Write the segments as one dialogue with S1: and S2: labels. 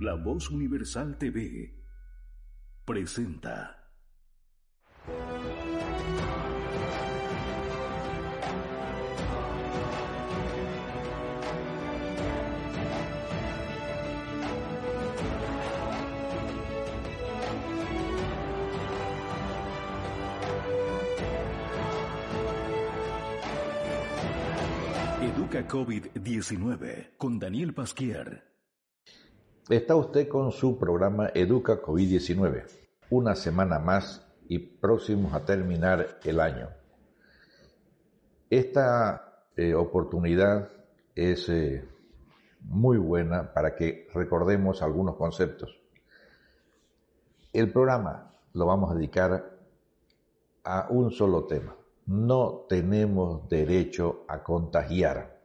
S1: la Voz Universal TV presenta. Educa COVID-19 con Daniel Pasquier.
S2: Está usted con su programa Educa COVID-19. Una semana más y próximos a terminar el año. Esta eh, oportunidad es eh, muy buena para que recordemos algunos conceptos. El programa lo vamos a dedicar a un solo tema, no tenemos derecho a contagiar.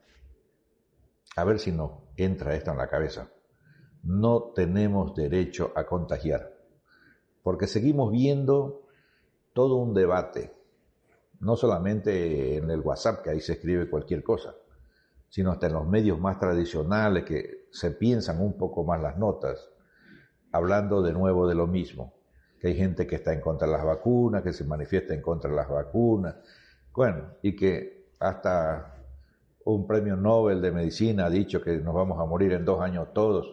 S2: A ver si no entra esto en la cabeza. No tenemos derecho a contagiar. Porque seguimos viendo todo un debate, no solamente en el WhatsApp, que ahí se escribe cualquier cosa, sino hasta en los medios más tradicionales que se piensan un poco más las notas, hablando de nuevo de lo mismo que hay gente que está en contra de las vacunas, que se manifiesta en contra de las vacunas, bueno, y que hasta un premio Nobel de Medicina ha dicho que nos vamos a morir en dos años todos.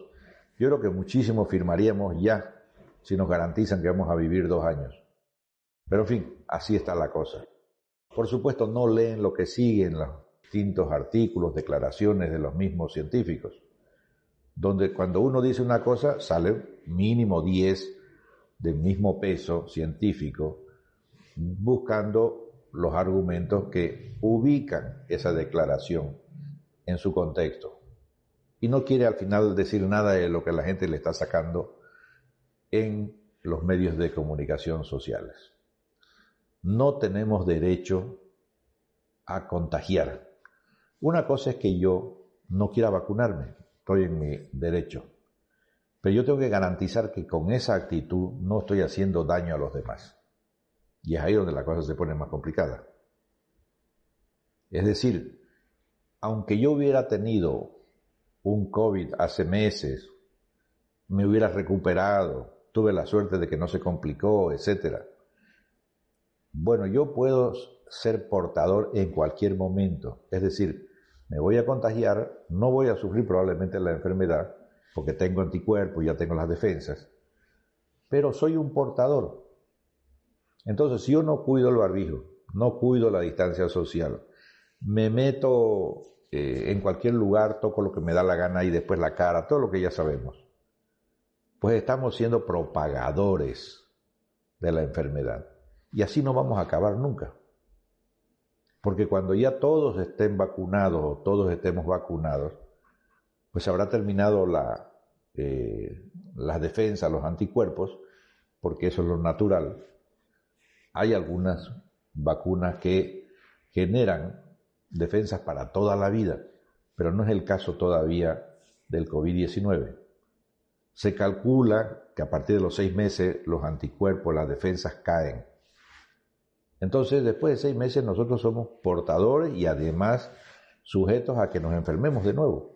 S2: Yo creo que muchísimo firmaríamos ya si nos garantizan que vamos a vivir dos años. Pero en fin, así está la cosa. Por supuesto, no leen lo que siguen los distintos artículos, declaraciones de los mismos científicos, donde cuando uno dice una cosa sale mínimo 10 del mismo peso científico, buscando los argumentos que ubican esa declaración en su contexto. Y no quiere al final decir nada de lo que la gente le está sacando en los medios de comunicación sociales. No tenemos derecho a contagiar. Una cosa es que yo no quiera vacunarme, estoy en mi derecho. Pero yo tengo que garantizar que con esa actitud no estoy haciendo daño a los demás. Y es ahí donde la cosa se pone más complicada. Es decir, aunque yo hubiera tenido un COVID hace meses, me hubiera recuperado, tuve la suerte de que no se complicó, etc. Bueno, yo puedo ser portador en cualquier momento. Es decir, me voy a contagiar, no voy a sufrir probablemente la enfermedad, porque tengo anticuerpos, ya tengo las defensas, pero soy un portador. Entonces, si yo no cuido el barbijo, no cuido la distancia social, me meto eh, en cualquier lugar, toco lo que me da la gana y después la cara, todo lo que ya sabemos, pues estamos siendo propagadores de la enfermedad. Y así no vamos a acabar nunca. Porque cuando ya todos estén vacunados o todos estemos vacunados, pues habrá terminado la, eh, las defensas, los anticuerpos, porque eso es lo natural. Hay algunas vacunas que generan defensas para toda la vida, pero no es el caso todavía del COVID-19. Se calcula que a partir de los seis meses los anticuerpos, las defensas caen. Entonces, después de seis meses nosotros somos portadores y además sujetos a que nos enfermemos de nuevo.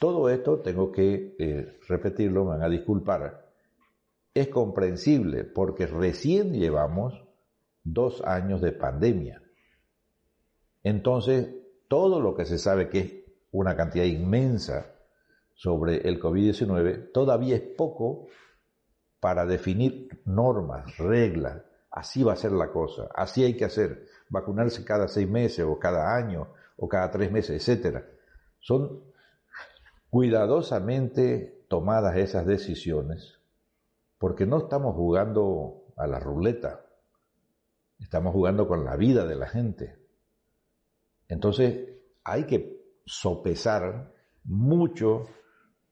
S2: Todo esto, tengo que eh, repetirlo, me van a disculpar, es comprensible porque recién llevamos dos años de pandemia. Entonces, todo lo que se sabe que es una cantidad inmensa sobre el COVID-19, todavía es poco para definir normas, reglas. Así va a ser la cosa, así hay que hacer. Vacunarse cada seis meses o cada año o cada tres meses, etc. Son cuidadosamente tomadas esas decisiones, porque no estamos jugando a la ruleta, estamos jugando con la vida de la gente. Entonces hay que sopesar mucho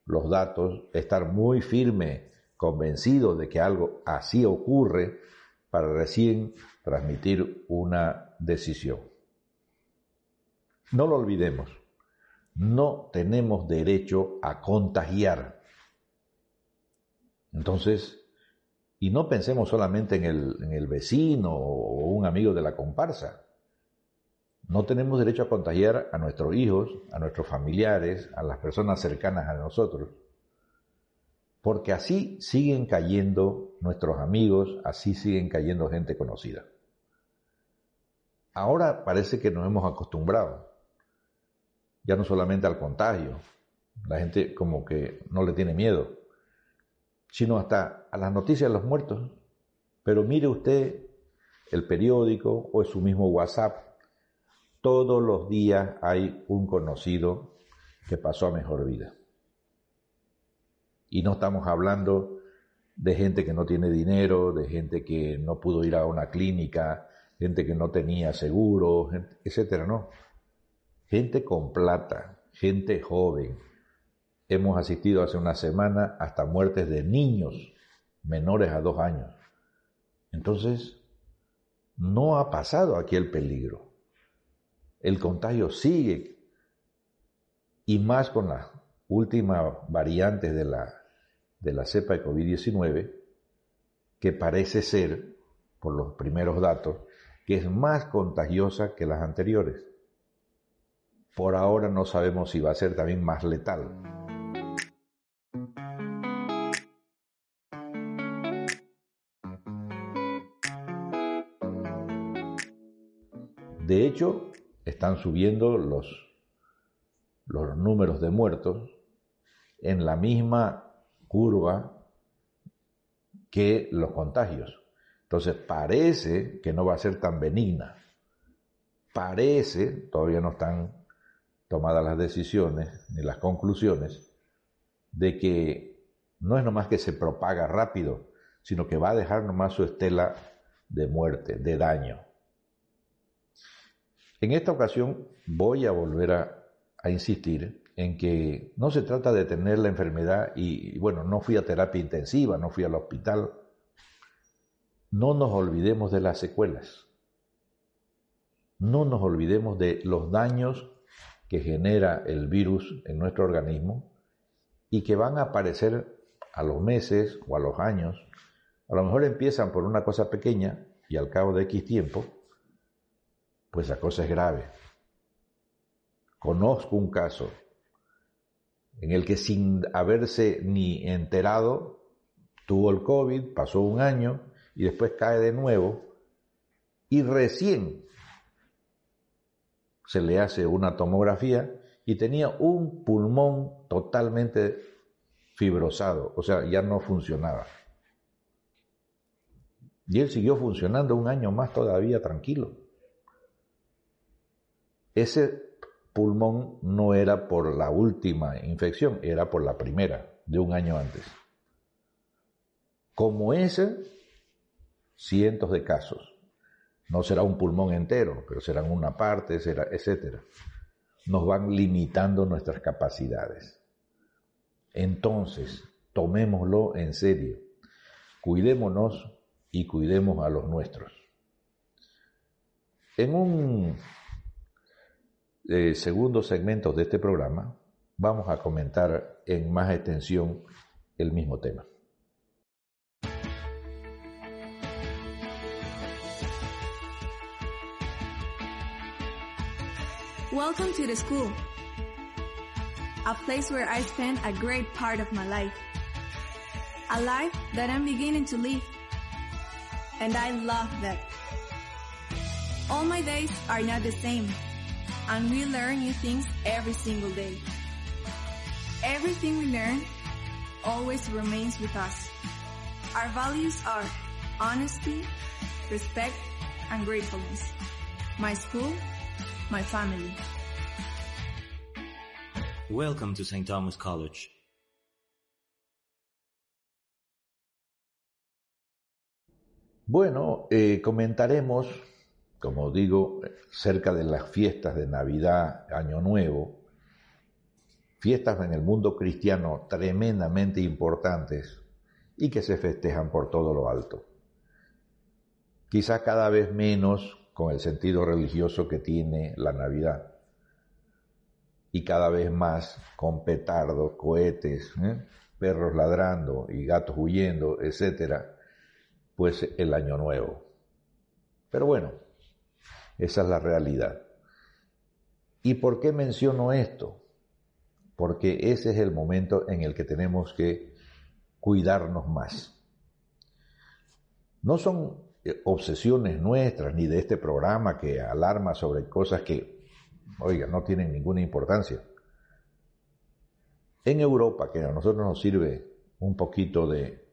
S2: los datos, estar muy firme, convencido de que algo así ocurre para recién transmitir una decisión. No lo olvidemos, no tenemos derecho a contagiar. Entonces, y no pensemos solamente en el, vecino o un amigo de la comparsa. No tenemos derecho a contagiar a nuestros hijos, a nuestros familiares, a las personas cercanas a nosotros. Porque así siguen cayendo nuestros amigos, así siguen cayendo gente conocida. Ahora parece que nos hemos acostumbrado, ya no solamente al contagio, la gente como que no le tiene miedo, sino hasta a las noticias de los muertos. Pero mire usted el periódico o su mismo WhatsApp todos los días hay un conocido que pasó a mejor vida. Y no estamos hablando de gente que no tiene dinero, de gente que no pudo ir a una clínica, gente que no tenía seguro, etcétera, no. Gente con plata, gente joven. Hemos asistido hace una semana hasta muertes de niños menores a dos años. Entonces, no ha pasado aquí el peligro el contagio sigue y más con la última variante de la, de la cepa de COVID-19, que parece ser, por los primeros datos, que es más contagiosa que las anteriores. Por ahora no sabemos si va a ser también más letal. De hecho, están subiendo los, los números de muertos en la misma curva que los contagios. Entonces parece que no va a ser tan benigna. Parece, todavía no están tomadas las decisiones ni las conclusiones, de que no es nomás que se propaga rápido, sino que va a dejar nomás su estela de muerte, de daño. En esta ocasión voy a volver a, insistir en que no se trata de tener la enfermedad y, bueno, no fui a terapia intensiva, no fui al hospital. No nos olvidemos de las secuelas. No nos olvidemos de los daños que genera el virus en nuestro organismo y que van a aparecer a los meses o a los años. A lo mejor empiezan por una cosa pequeña y al cabo de X tiempo pues la cosa es grave. Conozco un caso en el que sin haberse ni enterado, tuvo el COVID, pasó un año y después cae de nuevo y recién se le hace una tomografía y tenía un pulmón totalmente fibrosado, o sea, ya no funcionaba. Y él siguió funcionando un año más todavía tranquilo. Ese pulmón no era por la última infección, era por la primera, de un año antes. Como ese, cientos de casos. No será un pulmón entero, pero serán una parte, será, etc. Nos van limitando nuestras capacidades. Entonces, tomémoslo en serio. Cuidémonos y cuidemos a los nuestros. En un eh, segundo segmento de este programa vamos a comentar en más extensión el mismo tema.
S3: Welcome to the school, a place where I spent a great part of my life, a life that I'm beginning to live, and I love that. All my days are not the same and we learn new things every single day. Everything we learn always remains with us. Our values are honesty, respect, and gratefulness. My school, my family.
S4: Welcome to St. Thomas College.
S2: Bueno, eh, comentaremos como digo, cerca de las fiestas de Navidad, Año Nuevo, fiestas en el mundo cristiano tremendamente importantes y que se festejan por todo lo alto. Quizá cada vez menos con el sentido religioso que tiene la Navidad y cada vez más con petardos, cohetes, ¿eh? perros ladrando y gatos huyendo, etcétera, pues el año nuevo. Pero bueno, esa es la realidad. ¿Y por qué menciono esto? Porque ese es el momento en el que tenemos que cuidarnos más. No son eh, obsesiones nuestras ni de este programa que alarma sobre cosas que, oiga, no tienen ninguna importancia. En Europa, que a nosotros nos sirve un poquito de,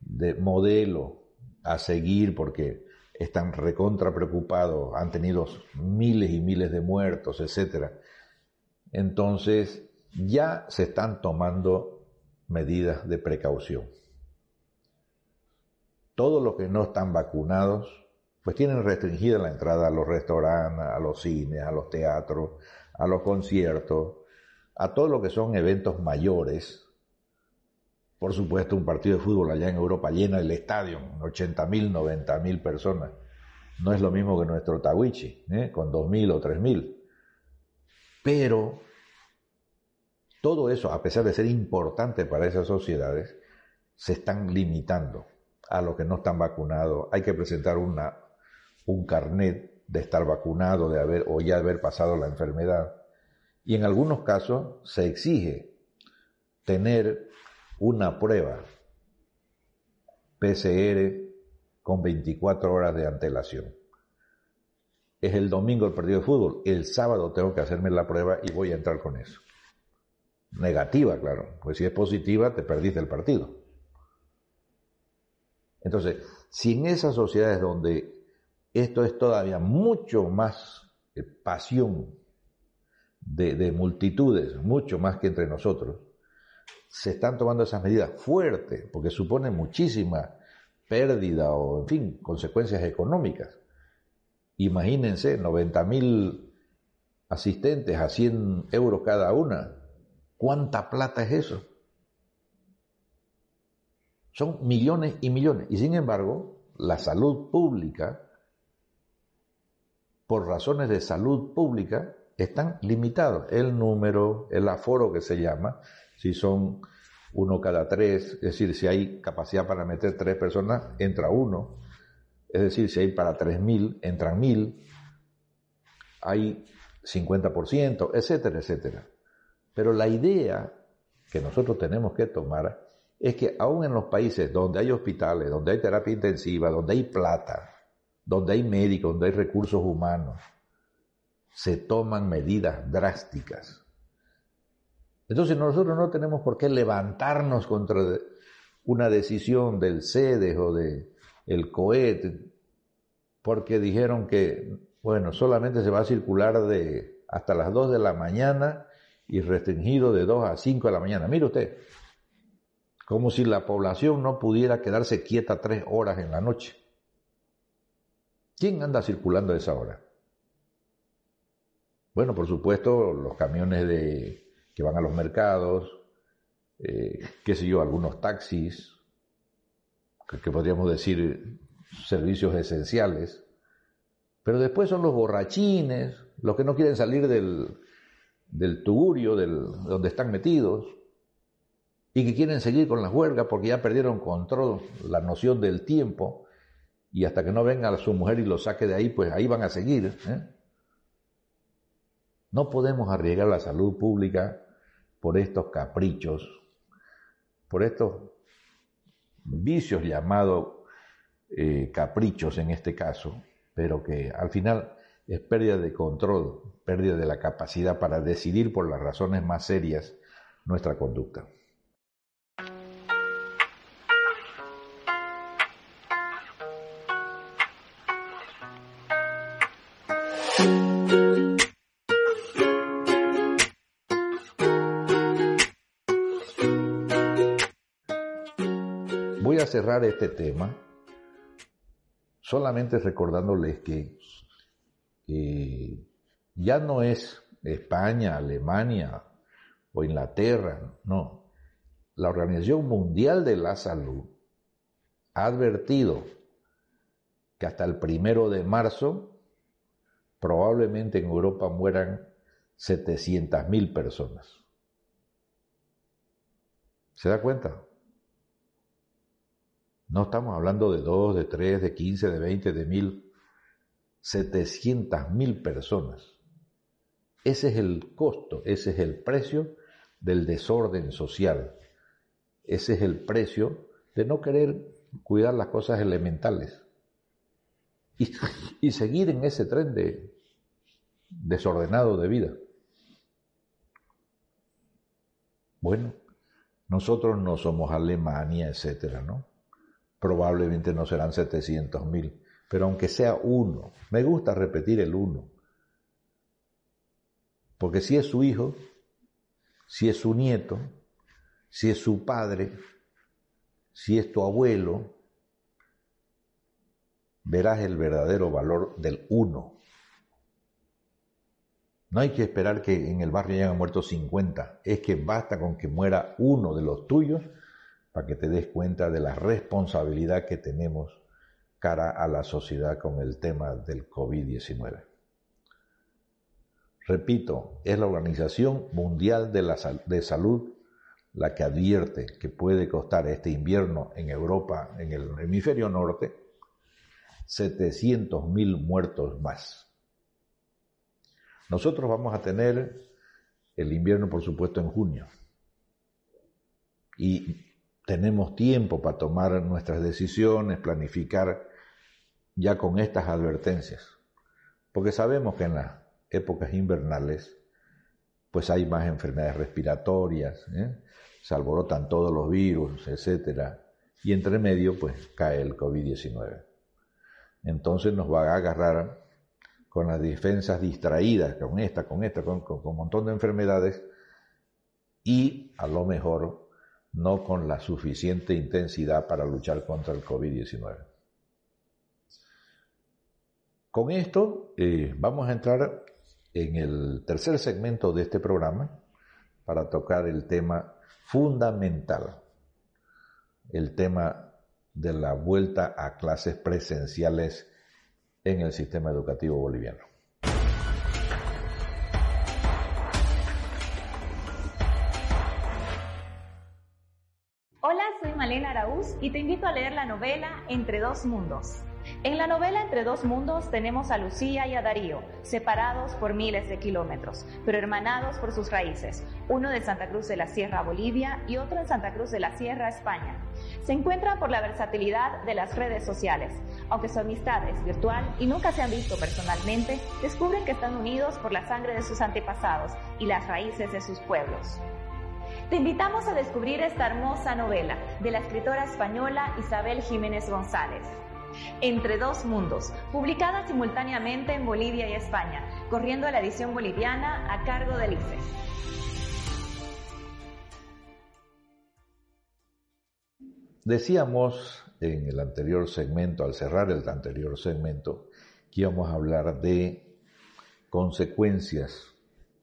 S2: de modelo a seguir porque están recontra preocupados, han tenido miles y miles de muertos, etc. Entonces, ya se están tomando medidas de precaución. Todos los que no están vacunados, pues tienen restringida la entrada a los restaurantes, a los cines, a los teatros, a los conciertos, a todo lo que son eventos mayores. Por supuesto, un partido de fútbol allá en Europa llena el estadio, 80 mil, 90 mil personas. No es lo mismo que nuestro Tawichi, ¿eh? con 2.000 o 3.000. Pero todo eso, a pesar de ser importante para esas sociedades, se están limitando a los que no están vacunados. Hay que presentar una, un carnet de estar vacunado, de haber o ya haber pasado la enfermedad y en algunos casos se exige tener una prueba PCR con 24 horas de antelación. Es el domingo el partido de fútbol, el sábado tengo que hacerme la prueba y voy a entrar con eso. Negativa, claro, pues si es positiva te perdiste el partido. Entonces, si en esas sociedades donde esto es todavía mucho más eh, pasión de, multitudes, mucho más que entre nosotros, se están tomando esas medidas fuertes, porque suponen muchísima pérdida o, en fin, consecuencias económicas. Imagínense, 90 mil asistentes a 100 euros cada una. ¿Cuánta plata es eso? Son millones y millones. Y sin embargo, la salud pública, por razones de salud pública, están limitados. El número, el aforo que se llama, si son uno cada tres, es decir, si hay capacidad para meter tres personas, entra uno. Es decir, si hay para tres mil, entran mil. Hay 50%, etcétera, etcétera. Pero la idea que nosotros tenemos que tomar es que aún en los países donde hay hospitales, donde hay terapia intensiva, donde hay plata, donde hay médicos, donde hay recursos humanos, se toman medidas drásticas. Entonces nosotros no tenemos por qué levantarnos contra una decisión del CEDES o del el COET, porque dijeron que, bueno, solamente se va a circular de hasta las 2 de la mañana y restringido de 2 a 5 de la mañana. Mire usted, como si la población no pudiera quedarse quieta tres horas en la noche. ¿Quién anda circulando a esa hora? Bueno, por supuesto, los camiones de, que van a los mercados, eh, qué sé yo, algunos taxis, que, podríamos decir servicios esenciales, pero después son los borrachines, los que no quieren salir del, del tugurio, del, donde están metidos, y que quieren seguir con las huelgas porque ya perdieron control, la noción del tiempo, y hasta que no venga su mujer y lo saque de ahí, pues ahí van a seguir. ¿eh? No podemos arriesgar la salud pública por estos caprichos, por estos vicios llamados eh, caprichos en este caso, pero que al final es pérdida de control, pérdida de la capacidad para decidir por las razones más serias nuestra conducta. Cerrar este tema solamente recordándoles que, ya no es España, Alemania o Inglaterra, no. La Organización Mundial de la Salud ha advertido que hasta el primero de marzo probablemente en Europa mueran 700.000 personas. ¿Se da cuenta? No estamos hablando de 2, de 3, de 15, de 20, de 1000. 700.000 personas. Ese es el costo, ese es el precio del desorden social. Ese es el precio de no querer cuidar las cosas elementales. Y, y seguir en ese tren de desordenado de vida. Bueno, nosotros no somos Alemania, etcétera, ¿no? Probablemente no serán 700 mil, pero aunque sea uno, me gusta repetir el uno, porque si es su hijo, si es su nieto, si es su padre, si es tu abuelo, verás el verdadero valor del uno. No hay que esperar que en el barrio hayan muerto 50, es que basta con que muera uno de los tuyos para que te des cuenta de la responsabilidad que tenemos cara a la sociedad con el tema del COVID-19. Repito, es la Organización Mundial de, Salud la que advierte que puede costar este invierno en Europa, en el hemisferio norte, 700.000 muertos más. Nosotros vamos a tener el invierno, por supuesto, en junio. Y tenemos tiempo para tomar nuestras decisiones, planificar ya con estas advertencias. Porque sabemos que en las épocas invernales, pues hay más enfermedades respiratorias, ¿eh? se alborotan todos los virus, etc. Y entre medio, pues cae el COVID-19. Entonces nos va a agarrar con las defensas distraídas, con esta, con esta, con, un montón de enfermedades, y a lo mejor no con la suficiente intensidad para luchar contra el COVID-19. Con esto eh, vamos a entrar en el tercer segmento de este programa para tocar el tema fundamental, el tema de la vuelta a clases presenciales en el sistema educativo boliviano.
S5: Y te invito a leer la novela Entre dos mundos. En la novela Entre dos mundos tenemos a Lucía y a Darío, separados por miles de kilómetros, pero hermanados por sus raíces, uno de Santa Cruz de la Sierra, Bolivia, y otro en Santa Cruz de la Sierra, España. Se encuentran por la versatilidad de las redes sociales. Aunque su amistad es virtual y nunca se han visto personalmente, descubren que están unidos por la sangre de sus antepasados y las raíces de sus pueblos. Te invitamos a descubrir esta hermosa novela de la escritora española Isabel Jiménez González. Entre dos mundos, publicada simultáneamente en Bolivia y España, corriendo la edición boliviana a cargo del ICE.
S2: Decíamos en el anterior segmento, al cerrar el anterior segmento, que íbamos a hablar de consecuencias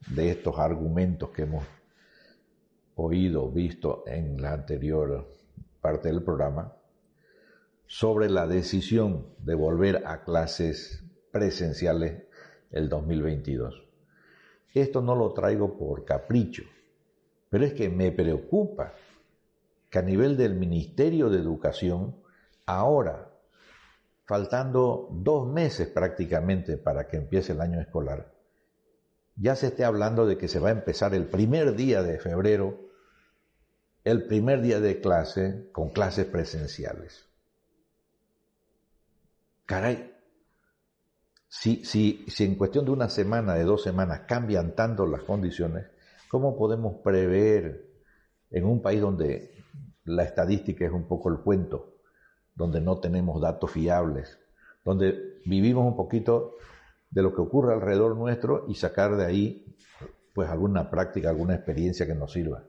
S2: de estos argumentos que hemos oído, visto en la anterior parte del programa, sobre la decisión de volver a clases presenciales el 2022. Esto no lo traigo por capricho, pero es que me preocupa que a nivel del Ministerio de Educación, ahora, faltando dos meses prácticamente para que empiece el año escolar, ya se esté hablando de que se va a empezar el primer día de febrero, el primer día de clase con clases presenciales. Caray, si, si, si en cuestión de una semana, de dos semanas, cambian tanto las condiciones, ¿cómo podemos prever en un país donde la estadística es un poco el cuento, donde no tenemos datos fiables, donde vivimos un poquito de lo que ocurre alrededor nuestro y sacar de ahí pues alguna práctica, alguna experiencia que nos sirva?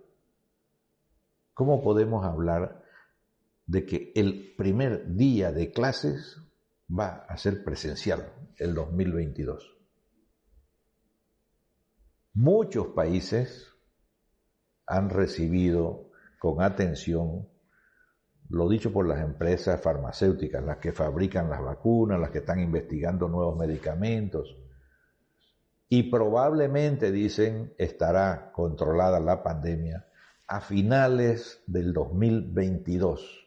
S2: ¿Cómo podemos hablar de que el primer día de clases va a ser presencial el 2022. Muchos países han recibido con atención lo dicho por las empresas farmacéuticas, las que fabrican las vacunas, las que están investigando nuevos medicamentos. Y probablemente, dicen, estará controlada la pandemia a finales del 2022.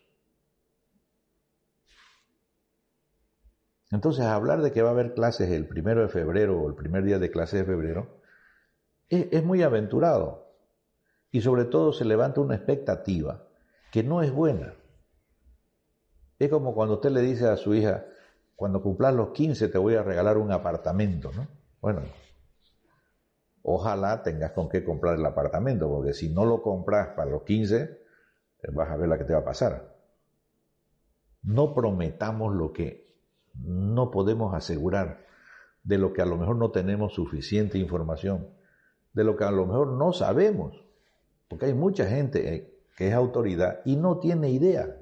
S2: Entonces, hablar de que va a haber clases el primero de febrero o el primer día de clases de febrero es, es muy aventurado. Y sobre todo se levanta una expectativa que no es buena. Es como cuando usted le dice a su hija, cuando cumplas los 15 te voy a regalar un apartamento, ¿no? Bueno, ojalá tengas con qué comprar el apartamento, porque si no lo compras para los 15, eh, vas a ver la que te va a pasar. No prometamos lo que no podemos asegurar, de lo que a lo mejor no tenemos suficiente información, de lo que a lo mejor no sabemos, porque hay mucha gente eh, que es autoridad y no tiene idea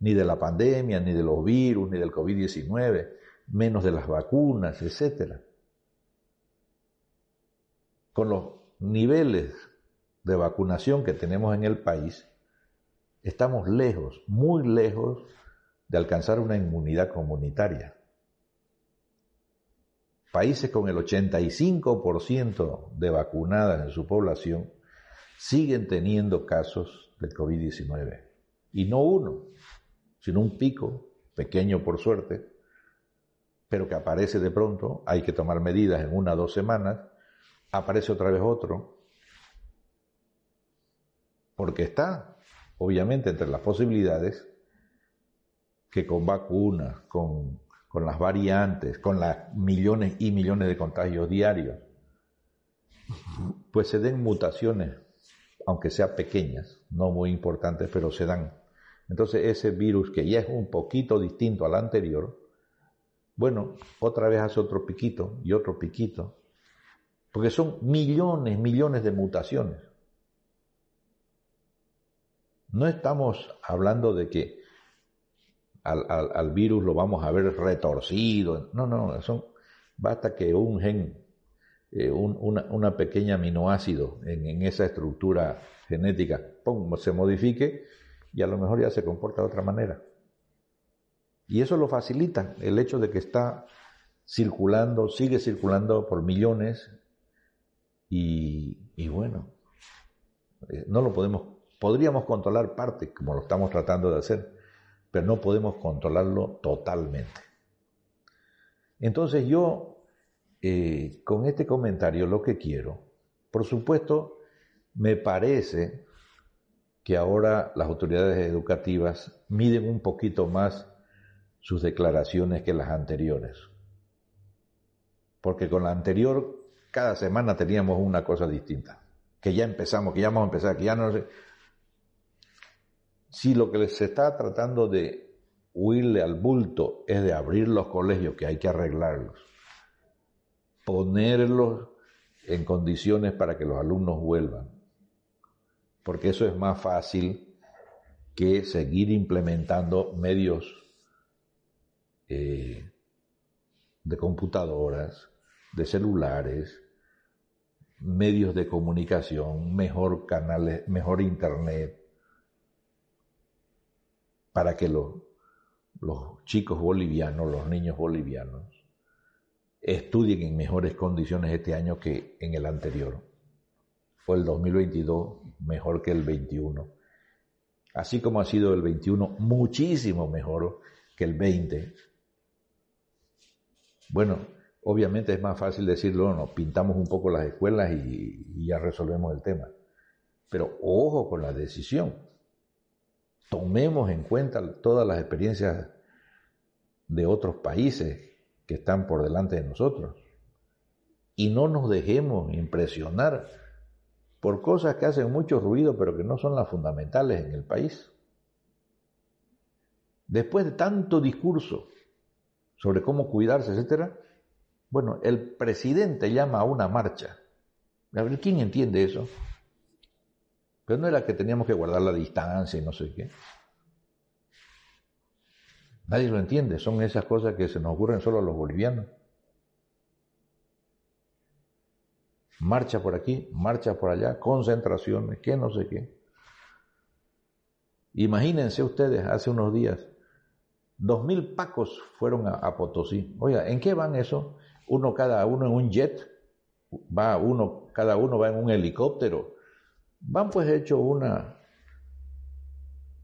S2: ni de la pandemia, ni de los virus, ni del COVID-19, menos de las vacunas, etc. Con los niveles de vacunación que tenemos en el país, estamos lejos, muy lejos de alcanzar una inmunidad comunitaria. Países con el 85% de vacunadas en su población siguen teniendo casos de COVID-19. Y no uno, sino un pico, pequeño por suerte, pero que aparece de pronto, hay que tomar medidas en una o dos semanas, aparece otra vez otro, porque está, obviamente, entre las posibilidades que con vacunas, con, con las variantes, con las millones y millones de contagios diarios, pues se den mutaciones, aunque sean pequeñas, no muy importantes, pero se dan. Entonces ese virus que ya es un poquito distinto al anterior, bueno, otra vez hace otro piquito y otro piquito, porque son millones, millones de mutaciones. No estamos hablando de que al, virus lo vamos a ver retorcido, no, no, son, basta que un gen, eh, una, pequeña aminoácido en, en, esa estructura genética, pum, se modifique y a lo mejor ya se comporta de otra manera. Y eso lo facilita el hecho de que está circulando, sigue circulando por millones y, bueno, eh, no lo podemos, podríamos controlar parte como lo estamos tratando de hacer, pero no podemos controlarlo totalmente. Entonces yo, eh, con este comentario, lo que quiero, por supuesto, me parece que ahora las autoridades educativas miden un poquito más sus declaraciones que las anteriores. Porque con la anterior, cada semana teníamos una cosa distinta. Que ya empezamos, que ya vamos a empezar, que ya no sé. Si lo que se está tratando de huirle al bulto es de abrir los colegios, que hay que arreglarlos, ponerlos en condiciones para que los alumnos vuelvan, porque eso es más fácil que seguir implementando medios eh, de computadoras, de celulares, medios de comunicación, mejor canales, mejor internet, para que los, los chicos bolivianos, los niños bolivianos, estudien en mejores condiciones este año que en el anterior fue el 2022 mejor que el 21. Así como ha sido el 21 muchísimo mejor que el 20. Bueno, obviamente es más fácil decirlo, nos pintamos un poco las escuelas y, y ya resolvemos el tema. Pero ojo con la decisión. Tomemos en cuenta todas las experiencias de otros países que están por delante de nosotros. Y no nos dejemos impresionar por cosas que hacen mucho ruido pero que no son las fundamentales en el país. Después de tanto discurso sobre cómo cuidarse, etc., bueno, el presidente llama a una marcha. A ver, ¿quién entiende eso? Pero no era que teníamos que guardar la distancia y no sé qué. Nadie lo entiende, son esas cosas que se nos ocurren solo a los bolivianos. marcha por aquí, marcha por allá, concentraciones, que no sé qué. Imagínense ustedes, hace unos días, dos mil pacos fueron a, Potosí. Oiga, ¿en qué van eso? Uno cada uno en un jet, va uno, cada uno va en un helicóptero. Van pues hecho una,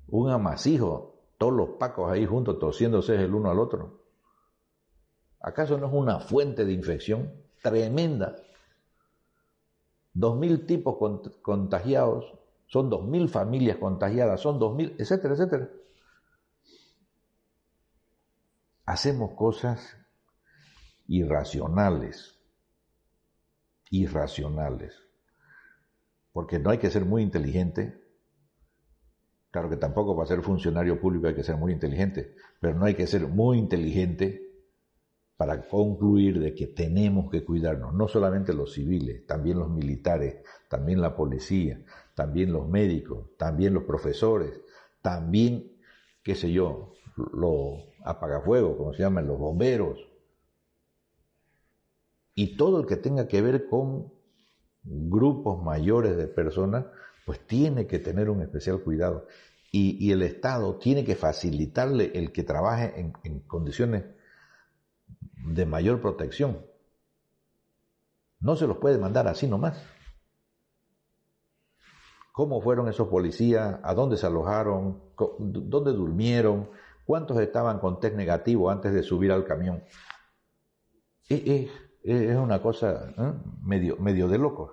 S2: un amasijo, todos los pacos ahí juntos tosiéndose el uno al otro. ¿Acaso no es una fuente de infección tremenda? Dos mil tipos contagiados, son dos mil familias contagiadas, son dos mil, etcétera, etcétera. Hacemos cosas irracionales, irracionales, porque no hay que ser muy inteligente. Claro que tampoco para ser funcionario público hay que ser muy inteligente, pero no hay que ser muy inteligente para concluir de que tenemos que cuidarnos, no solamente los civiles, también los militares, también la policía, también los médicos, también los profesores, también, qué sé yo, los apagafuegos, como se llaman, los bomberos, y todo el que tenga que ver con grupos mayores de personas, pues tiene que tener un especial cuidado. Y, el Estado tiene que facilitarle el que trabaje en, condiciones de mayor protección. No se los puede mandar así nomás. ¿Cómo fueron esos policías? ¿A dónde se alojaron? ¿Dónde durmieron? ¿Cuántos estaban con test negativo antes de subir al camión? Es, una cosa ¿eh? medio, medio de locos.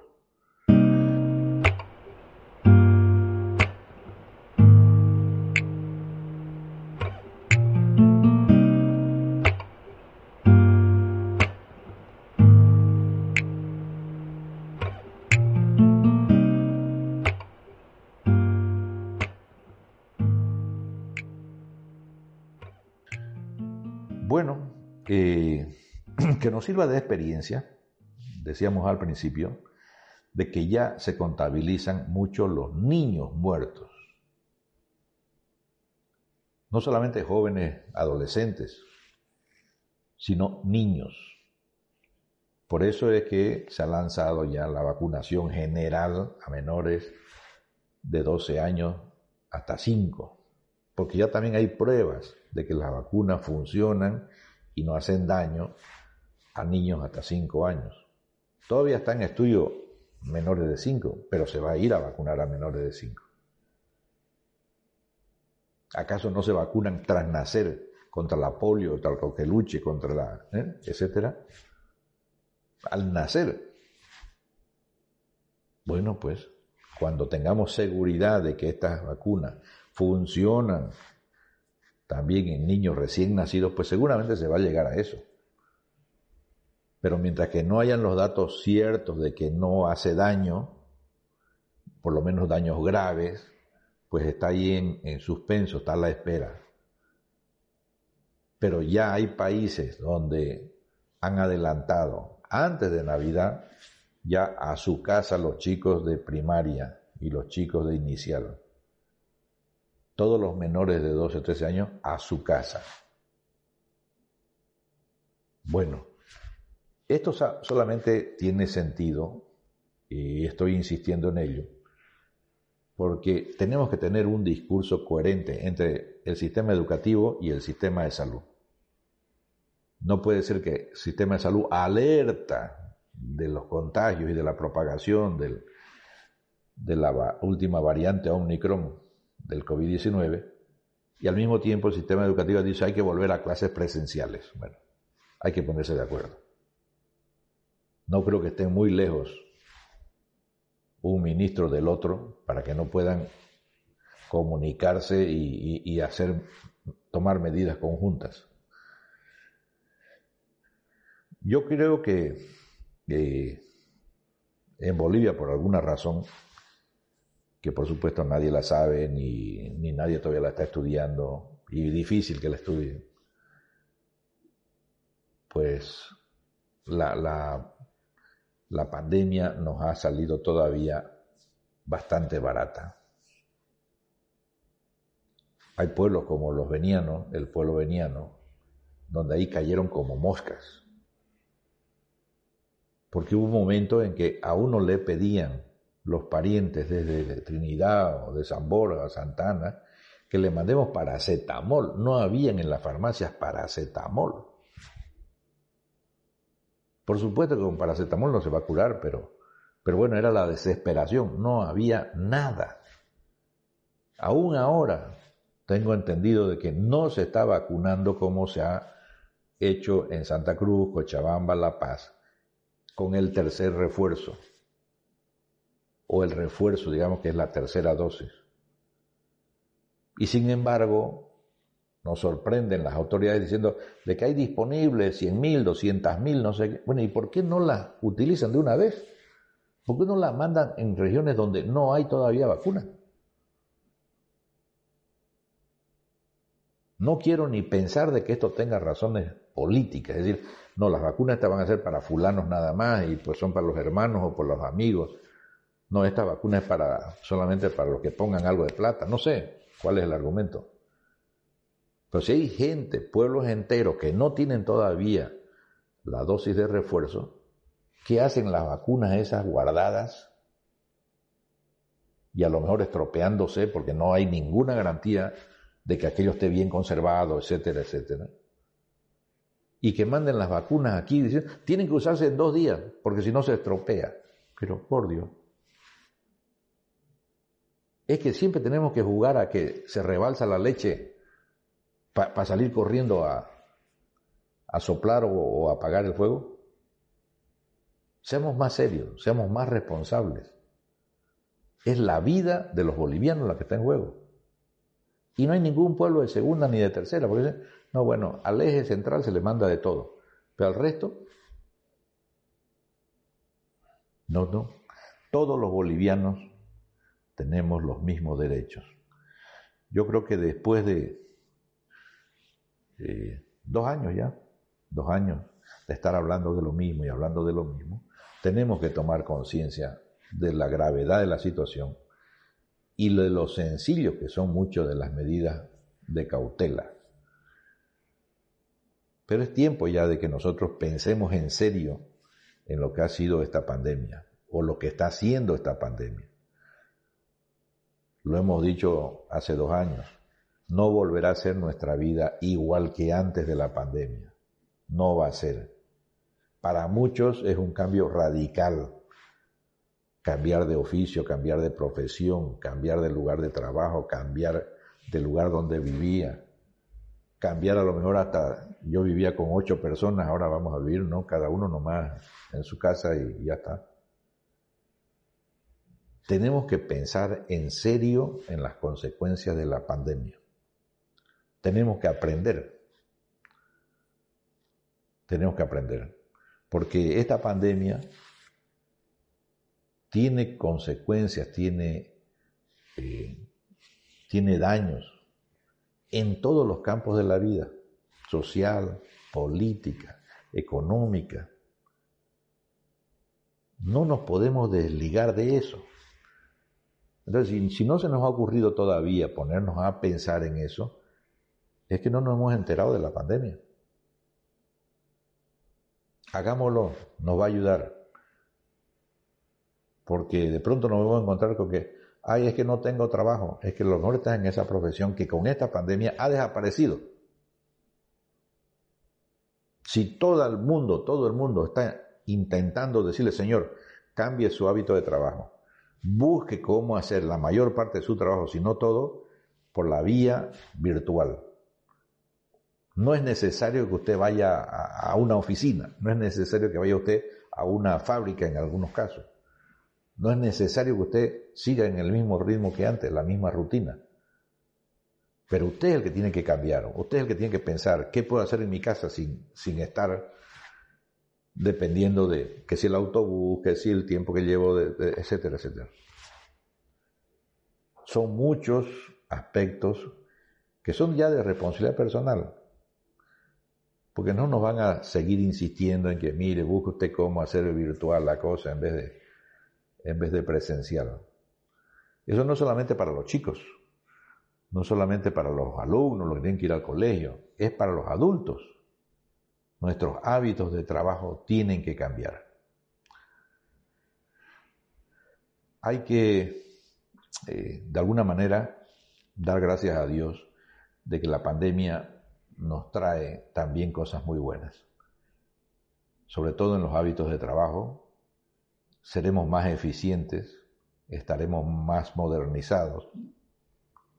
S2: Sirva de experiencia, decíamos al principio, de que ya se contabilizan mucho los niños muertos. No solamente jóvenes adolescentes, sino niños. Por eso es que se ha lanzado ya la vacunación general a menores de 12 años hasta 5, porque ya también hay pruebas de que las vacunas funcionan y no hacen daño a niños hasta 5 años. Todavía está en estudio menores de 5, pero se va a ir a vacunar a menores de 5. ¿Acaso no se vacunan tras nacer contra la polio, contra el coqueluche, contra la, eh, etcétera? Al nacer. Bueno, pues cuando tengamos seguridad de que estas vacunas funcionan también en niños recién nacidos, pues seguramente se va a llegar a eso. Pero mientras que no hayan los datos ciertos de que no hace daño, por lo menos daños graves, pues está ahí en, suspenso, está a la espera. Pero ya hay países donde han adelantado antes de Navidad ya a su casa los chicos de primaria y los chicos de inicial. Todos los menores de 12 o 13 años a su casa. Bueno, esto solamente tiene sentido, y estoy insistiendo en ello, porque tenemos que tener un discurso coherente entre el sistema educativo y el sistema de salud. No puede ser que el sistema de salud alerta de los contagios y de la propagación de la última variante Omicron del COVID-19 y al mismo tiempo el sistema educativo dice hay que volver a clases presenciales. Bueno, hay que ponerse de acuerdo. No creo que estén muy lejos un ministro del otro para que no puedan comunicarse y, hacer, tomar medidas conjuntas. Yo creo que en Bolivia, por alguna razón, que por supuesto nadie la sabe, ni, ni nadie todavía la está estudiando, y difícil que la estudie, pues la la pandemia nos ha salido todavía bastante barata. Hay pueblos como los venianos, el pueblo veniano, donde ahí cayeron como moscas. porque hubo un momento en que a uno le pedían los parientes desde Trinidad o de San Borja, Santana, que le mandemos paracetamol. No habían en las farmacias paracetamol. Por supuesto que con paracetamol no se va a curar, pero, pero bueno, era la desesperación. No había nada. Aún ahora tengo entendido de que no se está vacunando como se ha hecho en Santa Cruz, Cochabamba, La Paz, con el tercer refuerzo o el refuerzo, digamos que es la tercera dosis. Y sin embargo, nos sorprenden las autoridades diciendo de que hay disponibles 100.000, 200.000, no sé qué. Bueno, ¿y por qué no las utilizan de una vez? ¿Por qué no las mandan en regiones donde no hay todavía vacuna? No quiero ni pensar de que esto tenga razones políticas, es decir, no, las vacunas estas van a ser para fulanos nada más y pues son para los hermanos o por los amigos. No, esta vacuna es para solamente para los que pongan algo de plata. No sé cuál es el argumento. Pero si hay gente, pueblos enteros que no tienen todavía la dosis de refuerzo, ¿qué hacen las vacunas esas guardadas? Y a lo mejor estropeándose porque no hay ninguna garantía de que aquello esté bien conservado, etcétera, etcétera. Y que manden las vacunas aquí, dicen, tienen que usarse en dos días, porque si no se estropea. Pero por Dios es que siempre tenemos que jugar a que se rebalsa la leche para salir corriendo a, soplar o, a apagar el fuego. Seamos más serios, seamos más responsables. Es la vida de los bolivianos la que está en juego. Y no hay ningún pueblo de segunda ni de tercera, porque no, bueno, al eje central se le manda de todo, pero al resto, no, no. Todos los bolivianos tenemos los mismos derechos. Yo creo que después de dos años ya, dos años de estar hablando de lo mismo y hablando de lo mismo, tenemos que tomar conciencia de la gravedad de la situación y de lo sencillo que son muchas de las medidas de cautela. Pero es tiempo ya de que nosotros pensemos en serio en lo que ha sido esta pandemia o lo que está haciendo esta pandemia. Lo hemos dicho hace dos años. No volverá a ser nuestra vida igual que antes de la pandemia. No va a ser. Para muchos es un cambio radical. Cambiar de oficio, cambiar de profesión, cambiar de lugar de trabajo, cambiar del lugar donde vivía. Cambiar a lo mejor hasta, yo vivía con ocho personas, ahora vamos a vivir, ¿no? Cada uno nomás en su casa y ya está tenemos que pensar en serio en las consecuencias de la pandemia. Tenemos que aprender. Tenemos que aprender. Porque esta pandemia tiene consecuencias, tiene, eh, tiene daños en todos los campos de la vida, social, política, económica. No nos podemos desligar de eso. Entonces, si, no se nos ha ocurrido todavía ponernos a pensar en eso, es que no nos hemos enterado de la pandemia. Hagámoslo, nos va a ayudar. Porque de pronto nos vamos a encontrar con que, ay, es que no tengo trabajo, es que lo mejor está en esa profesión que con esta pandemia ha desaparecido. Si todo el mundo, todo el mundo está intentando decirle, Señor, cambie su hábito de trabajo, busque cómo hacer la mayor parte de su trabajo, si no todo, por la vía virtual. No es necesario que usted vaya a, una oficina, no es necesario que vaya usted a una fábrica en algunos casos. No es necesario que usted siga en el mismo ritmo que antes, la misma rutina. Pero usted es el que tiene que cambiar, usted es el que tiene que pensar qué puedo hacer en mi casa sin, sin estar dependiendo de que si el autobús, que si el tiempo que llevo, etcétera, etcétera. Son muchos aspectos que son ya de responsabilidad personal. Porque no nos van a seguir insistiendo en que, mire, busque usted cómo hacer virtual la cosa en vez de, en vez de presencial. Eso no solamente para los chicos, no solamente para los alumnos, los que tienen que ir al colegio, es para los adultos. Nuestros hábitos de trabajo tienen que cambiar. hay que, eh, de alguna manera, dar gracias a Dios de que la pandemia nos trae también cosas muy buenas. Sobre todo en los hábitos de trabajo, seremos más eficientes, estaremos más modernizados,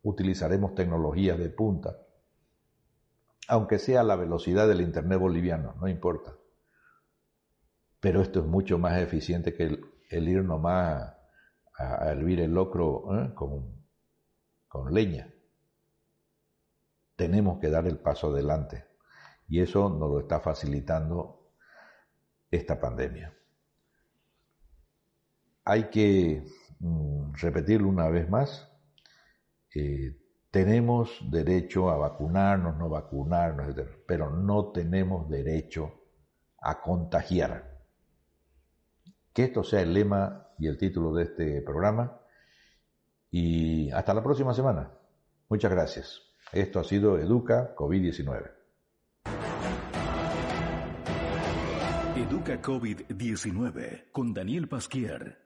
S2: utilizaremos tecnologías de punta, aunque sea la velocidad del Internet boliviano, no importa. Pero esto es mucho más eficiente que el, ir nomás a, hervir el locro ¿eh? con, con leña. Tenemos que dar el paso adelante y eso nos lo está facilitando esta pandemia. Hay que mm, repetirlo una vez más, eh, tenemos derecho a vacunarnos, no vacunarnos, pero no tenemos derecho a contagiar. Que esto sea el lema y el título de este programa. Y hasta la próxima semana. Muchas gracias. Esto ha sido Educa COVID-19.
S1: Educa COVID-19 con Daniel Pasquier